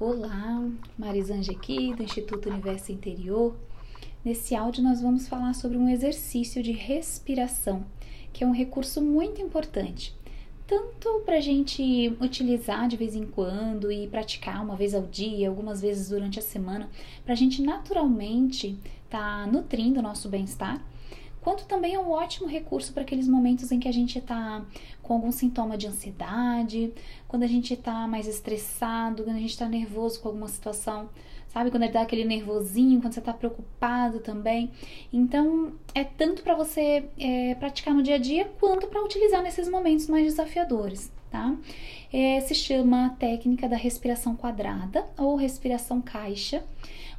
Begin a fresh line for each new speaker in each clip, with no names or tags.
Olá, Marisanje aqui do Instituto Universo Interior. Nesse áudio nós vamos falar sobre um exercício de respiração, que é um recurso muito importante, tanto para a gente utilizar de vez em quando e praticar uma vez ao dia, algumas vezes durante a semana, para a gente naturalmente estar tá nutrindo o nosso bem-estar, quanto também é um ótimo recurso para aqueles momentos em que a gente está com algum sintoma de ansiedade, quando a gente está mais estressado, quando a gente está nervoso com alguma situação, sabe? Quando dá aquele nervosinho, quando você está preocupado também. Então, é tanto para você é, praticar no dia a dia, quanto para utilizar nesses momentos mais desafiadores, tá? É, se chama técnica da respiração quadrada ou respiração caixa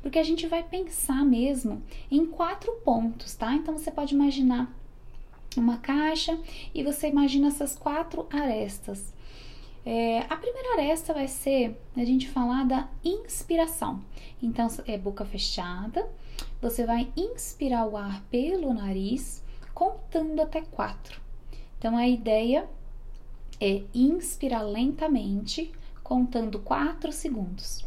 porque a gente vai pensar mesmo em quatro pontos, tá? Então você pode imaginar uma caixa e você imagina essas quatro arestas. É, a primeira aresta vai ser a gente falar da inspiração. Então, é boca fechada, você vai inspirar o ar pelo nariz, contando até quatro. Então, a ideia é inspirar lentamente, contando quatro segundos.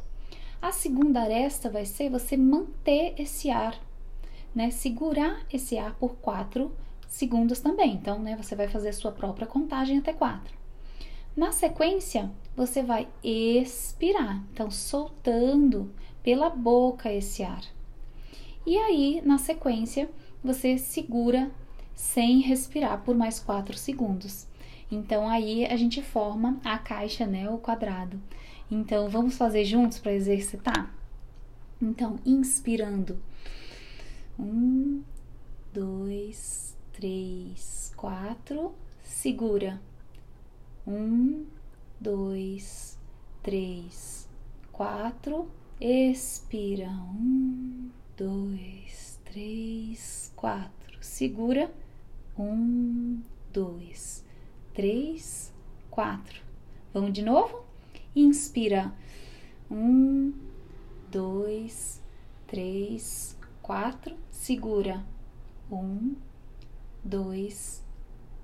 A segunda aresta vai ser você manter esse ar, né? Segurar esse ar por 4 segundos também. Então, né, você vai fazer a sua própria contagem até 4. Na sequência, você vai expirar, então soltando pela boca esse ar. E aí, na sequência, você segura sem respirar por mais 4 segundos. Então aí a gente forma a caixa, né, o quadrado. Então, vamos fazer juntos para exercitar? Então, inspirando. Um, dois, três, quatro. Segura. Um, dois, três, quatro. Expira. Um, dois, três, quatro. Segura. Um, dois, três, quatro. Vamos de novo? Inspira. Um, dois, três, quatro. Segura. Um, dois,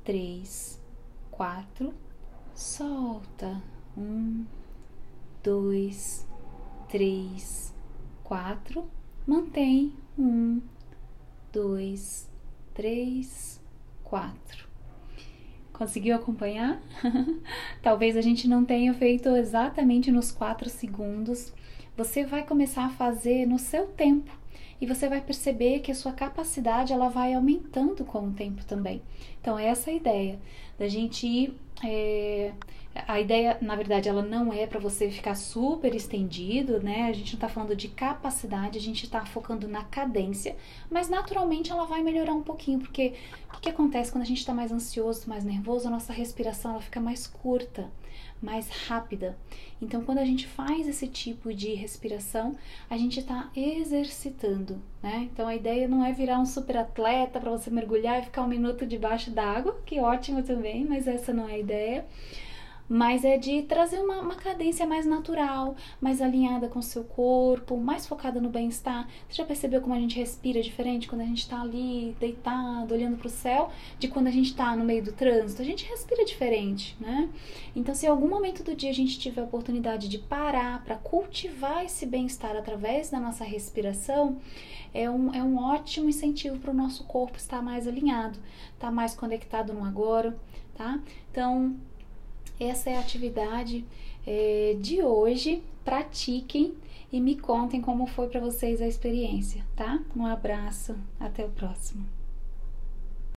três, quatro. Solta. Um, dois, três, quatro. Mantém. Um, dois, três, quatro. Conseguiu acompanhar? Talvez a gente não tenha feito exatamente nos 4 segundos. Você vai começar a fazer no seu tempo e você vai perceber que a sua capacidade ela vai aumentando com o tempo também. Então, essa é a ideia da gente ir é, a ideia, na verdade, ela não é para você ficar super estendido, né? A gente não está falando de capacidade, a gente está focando na cadência, mas naturalmente ela vai melhorar um pouquinho, porque o que, que acontece quando a gente está mais ansioso, mais nervoso? A nossa respiração ela fica mais curta, mais rápida. Então, quando a gente faz esse tipo de respiração, a gente está exercitando, né? Então, a ideia não é virar um super atleta para você mergulhar e ficar um minuto debaixo d'água, que ótimo também, mas essa não é a ideia mas é de trazer uma, uma cadência mais natural, mais alinhada com o seu corpo, mais focada no bem-estar. Você já percebeu como a gente respira diferente quando a gente está ali deitado, olhando para o céu, de quando a gente está no meio do trânsito? A gente respira diferente, né? Então, se em algum momento do dia a gente tiver a oportunidade de parar para cultivar esse bem-estar através da nossa respiração, é um, é um ótimo incentivo para o nosso corpo estar mais alinhado, estar tá mais conectado no agora, tá? Então, essa é a atividade é, de hoje. Pratiquem e me contem como foi para vocês a experiência, tá? Um abraço, até o próximo.